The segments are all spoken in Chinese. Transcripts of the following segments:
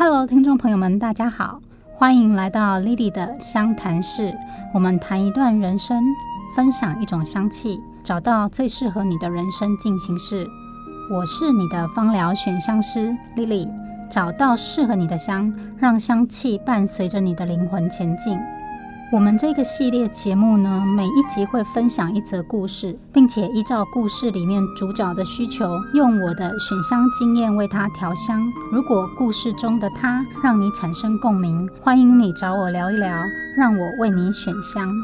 Hello，听众朋友们，大家好，欢迎来到 Lily 的香谈室。我们谈一段人生，分享一种香气，找到最适合你的人生进行式。我是你的芳疗选香师 Lily，找到适合你的香，让香气伴随着你的灵魂前进。我们这个系列节目呢，每一集会分享一则故事，并且依照故事里面主角的需求，用我的选香经验为他调香。如果故事中的他让你产生共鸣，欢迎你找我聊一聊，让我为你选香。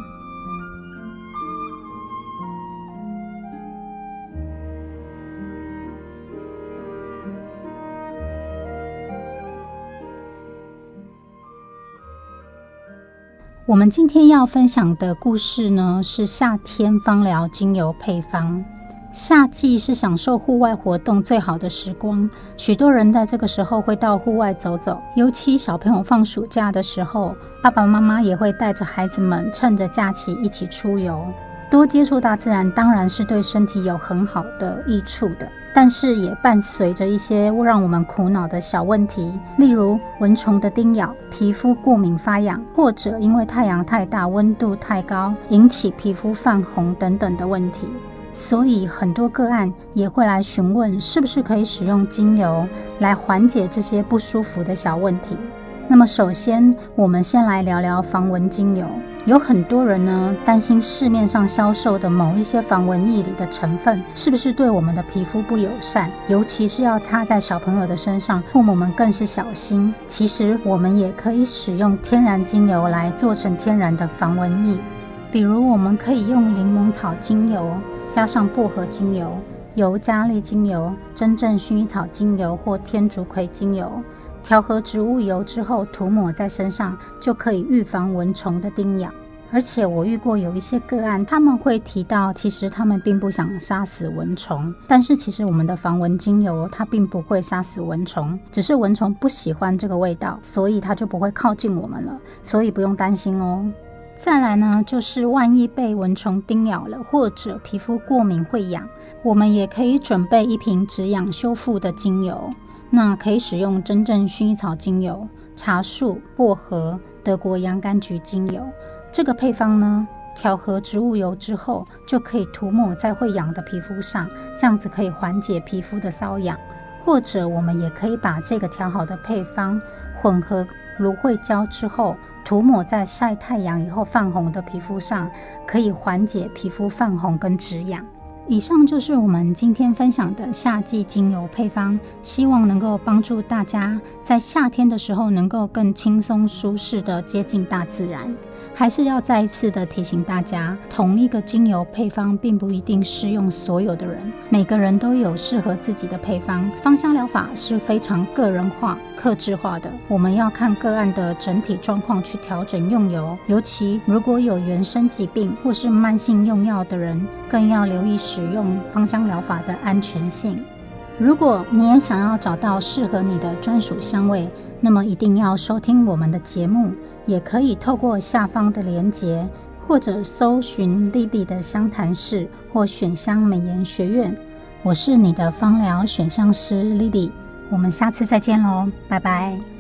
我们今天要分享的故事呢，是夏天芳疗精油配方。夏季是享受户外活动最好的时光，许多人在这个时候会到户外走走。尤其小朋友放暑假的时候，爸爸妈妈也会带着孩子们趁着假期一起出游。多接触大自然，当然是对身体有很好的益处的。但是也伴随着一些让我们苦恼的小问题，例如蚊虫的叮咬、皮肤过敏发痒，或者因为太阳太大、温度太高引起皮肤泛红等等的问题。所以很多个案也会来询问，是不是可以使用精油来缓解这些不舒服的小问题。那么首先，我们先来聊聊防蚊精油。有很多人呢担心市面上销售的某一些防蚊液里的成分是不是对我们的皮肤不友善，尤其是要擦在小朋友的身上，父母们更是小心。其实我们也可以使用天然精油来做成天然的防蚊液，比如我们可以用柠檬草精油加上薄荷精油、尤加利精油、真正薰衣草精油或天竺葵精油。调和植物油之后涂抹在身上，就可以预防蚊虫的叮咬。而且我遇过有一些个案，他们会提到，其实他们并不想杀死蚊虫，但是其实我们的防蚊精油它并不会杀死蚊虫，只是蚊虫不喜欢这个味道，所以它就不会靠近我们了，所以不用担心哦。再来呢，就是万一被蚊虫叮咬了，或者皮肤过敏会痒，我们也可以准备一瓶止痒修复的精油。那可以使用真正薰衣草精油、茶树、薄荷、德国洋甘菊精油。这个配方呢，调和植物油之后，就可以涂抹在会痒的皮肤上，这样子可以缓解皮肤的瘙痒。或者我们也可以把这个调好的配方混合芦荟胶之后，涂抹在晒太阳以后泛红的皮肤上，可以缓解皮肤泛红跟止痒。以上就是我们今天分享的夏季精油配方，希望能够帮助大家在夏天的时候能够更轻松舒适的接近大自然。还是要再一次的提醒大家，同一个精油配方并不一定适用所有的人，每个人都有适合自己的配方。芳香疗法是非常个人化、克制化的，我们要看个案的整体状况去调整用油。尤其如果有原生疾病或是慢性用药的人，更要留意使用芳香疗法的安全性。如果你也想要找到适合你的专属香味，那么一定要收听我们的节目。也可以透过下方的链接，或者搜寻丽丽的香谈室或选香美颜学院。我是你的芳疗选香师丽丽，我们下次再见喽，拜拜。